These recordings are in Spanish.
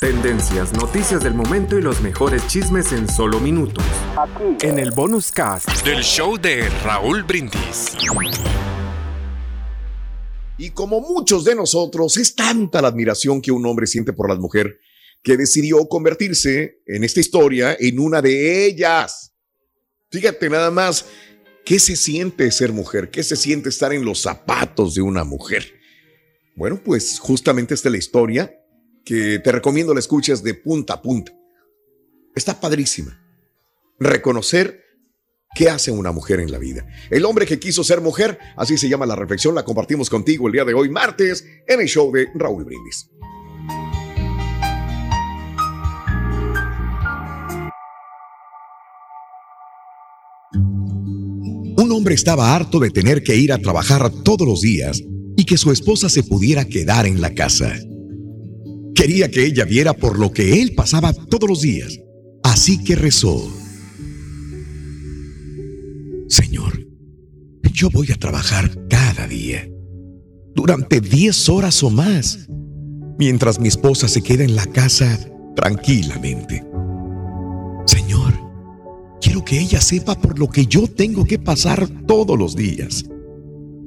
Tendencias, noticias del momento y los mejores chismes en solo minutos. Aquí. En el bonus cast del show de Raúl Brindis. Y como muchos de nosotros, es tanta la admiración que un hombre siente por la mujer que decidió convertirse en esta historia en una de ellas. Fíjate nada más, ¿qué se siente ser mujer? ¿Qué se siente estar en los zapatos de una mujer? Bueno, pues justamente esta es la historia que te recomiendo la escuches de punta a punta. Está padrísima. Reconocer qué hace una mujer en la vida. El hombre que quiso ser mujer, así se llama la reflexión, la compartimos contigo el día de hoy, martes, en el show de Raúl Brindis. Un hombre estaba harto de tener que ir a trabajar todos los días y que su esposa se pudiera quedar en la casa. Quería que ella viera por lo que él pasaba todos los días. Así que rezó. Señor, yo voy a trabajar cada día, durante 10 horas o más, mientras mi esposa se queda en la casa tranquilamente. Señor, quiero que ella sepa por lo que yo tengo que pasar todos los días.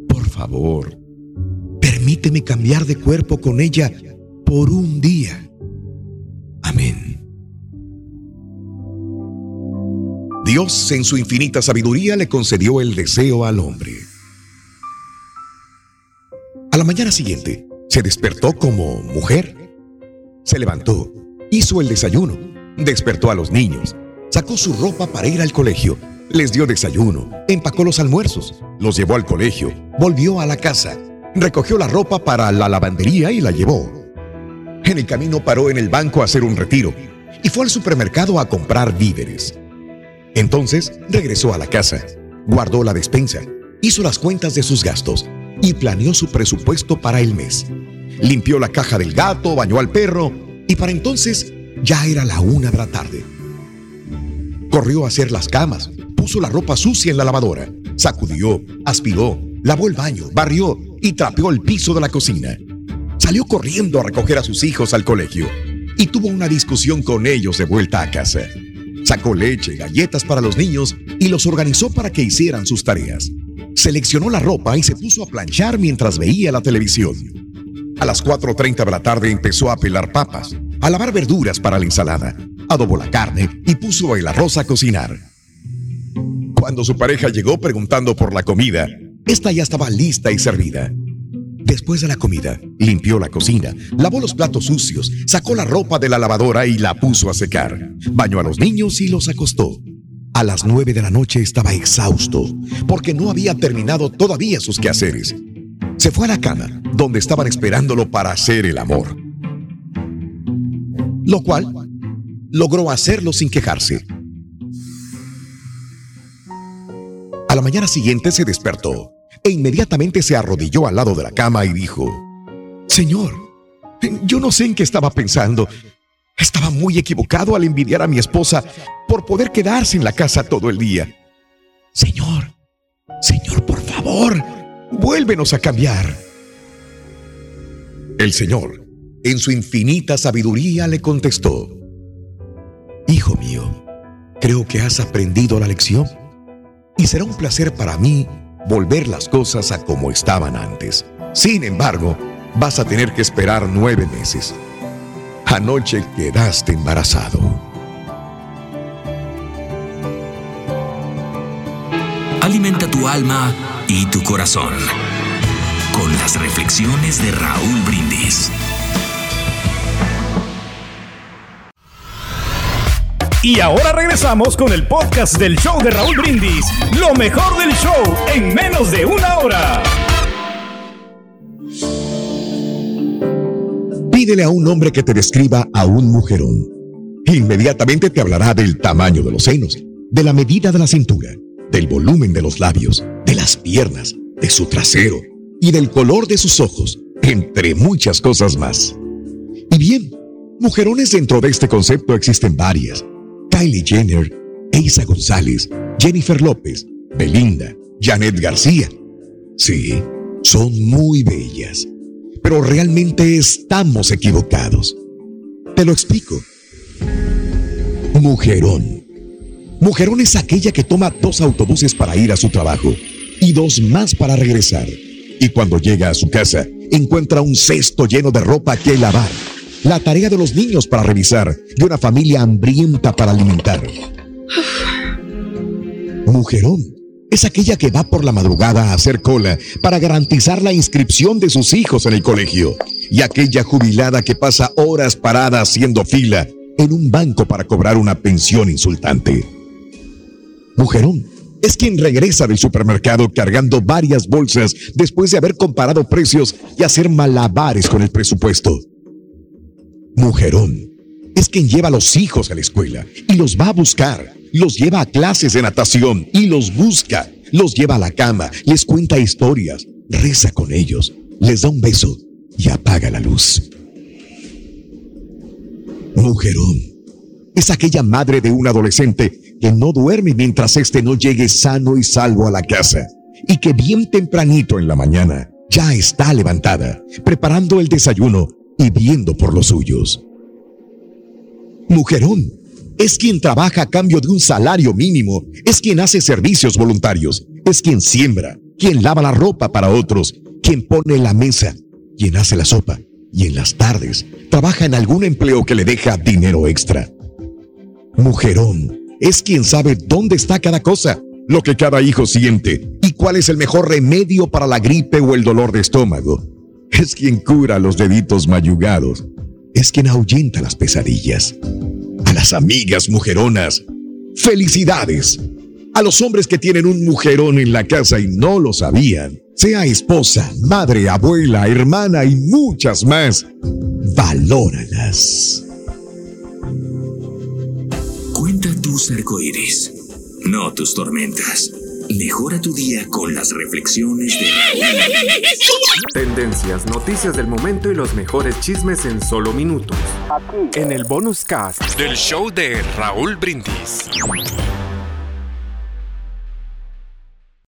Por favor, permíteme cambiar de cuerpo con ella por un día. Amén. Dios en su infinita sabiduría le concedió el deseo al hombre. A la mañana siguiente, se despertó como mujer. Se levantó, hizo el desayuno, despertó a los niños, sacó su ropa para ir al colegio, les dio desayuno, empacó los almuerzos, los llevó al colegio, volvió a la casa, recogió la ropa para la lavandería y la llevó. En el camino paró en el banco a hacer un retiro y fue al supermercado a comprar víveres. Entonces regresó a la casa, guardó la despensa, hizo las cuentas de sus gastos y planeó su presupuesto para el mes. Limpió la caja del gato, bañó al perro y para entonces ya era la una de la tarde. Corrió a hacer las camas, puso la ropa sucia en la lavadora, sacudió, aspiró, lavó el baño, barrió y trapeó el piso de la cocina. Salió corriendo a recoger a sus hijos al colegio y tuvo una discusión con ellos de vuelta a casa. Sacó leche, galletas para los niños y los organizó para que hicieran sus tareas. Seleccionó la ropa y se puso a planchar mientras veía la televisión. A las 4.30 de la tarde empezó a pelar papas, a lavar verduras para la ensalada, adobó la carne y puso el arroz a cocinar. Cuando su pareja llegó preguntando por la comida, esta ya estaba lista y servida. Después de la comida, limpió la cocina, lavó los platos sucios, sacó la ropa de la lavadora y la puso a secar. Bañó a los niños y los acostó. A las nueve de la noche estaba exhausto porque no había terminado todavía sus quehaceres. Se fue a la cama, donde estaban esperándolo para hacer el amor. Lo cual logró hacerlo sin quejarse. A la mañana siguiente se despertó e inmediatamente se arrodilló al lado de la cama y dijo, Señor, yo no sé en qué estaba pensando. Estaba muy equivocado al envidiar a mi esposa por poder quedarse en la casa todo el día. Señor, Señor, por favor, vuélvenos a cambiar. El Señor, en su infinita sabiduría, le contestó, Hijo mío, creo que has aprendido la lección y será un placer para mí volver las cosas a como estaban antes. Sin embargo, vas a tener que esperar nueve meses. Anoche quedaste embarazado. Alimenta tu alma y tu corazón con las reflexiones de Raúl Brindis. Y ahora regresamos con el podcast del show de Raúl Brindis. Lo mejor del show en de una hora. Pídele a un hombre que te describa a un mujerón. Inmediatamente te hablará del tamaño de los senos, de la medida de la cintura, del volumen de los labios, de las piernas, de su trasero y del color de sus ojos, entre muchas cosas más. Y bien, mujerones dentro de este concepto existen varias Kylie Jenner, Eisa González, Jennifer López, Belinda, Janet García. Sí, son muy bellas, pero realmente estamos equivocados. Te lo explico. Mujerón. Mujerón es aquella que toma dos autobuses para ir a su trabajo y dos más para regresar. Y cuando llega a su casa, encuentra un cesto lleno de ropa que lavar, la tarea de los niños para revisar y una familia hambrienta para alimentar. Mujerón es aquella que va por la madrugada a hacer cola para garantizar la inscripción de sus hijos en el colegio y aquella jubilada que pasa horas parada haciendo fila en un banco para cobrar una pensión insultante. Mujerón es quien regresa del supermercado cargando varias bolsas después de haber comparado precios y hacer malabares con el presupuesto. Mujerón es quien lleva a los hijos a la escuela y los va a buscar, los lleva a clases de natación y los busca, los lleva a la cama, les cuenta historias, reza con ellos, les da un beso y apaga la luz. Mujerón es aquella madre de un adolescente que no duerme mientras éste no llegue sano y salvo a la casa y que bien tempranito en la mañana ya está levantada, preparando el desayuno y viendo por los suyos. Mujerón es quien trabaja a cambio de un salario mínimo, es quien hace servicios voluntarios, es quien siembra, quien lava la ropa para otros, quien pone la mesa, quien hace la sopa y en las tardes trabaja en algún empleo que le deja dinero extra. Mujerón es quien sabe dónde está cada cosa, lo que cada hijo siente y cuál es el mejor remedio para la gripe o el dolor de estómago. Es quien cura los deditos mayugados. Es quien ahuyenta las pesadillas. Amigas mujeronas, felicidades. A los hombres que tienen un mujerón en la casa y no lo sabían sea esposa, madre, abuela, hermana y muchas más, valóralas. Cuenta tus arcoíris, no tus tormentas. Mejora tu día con las reflexiones de Tendencias, noticias del momento y los mejores chismes en solo minutos. Aquí. En el bonus cast del show de Raúl Brindis.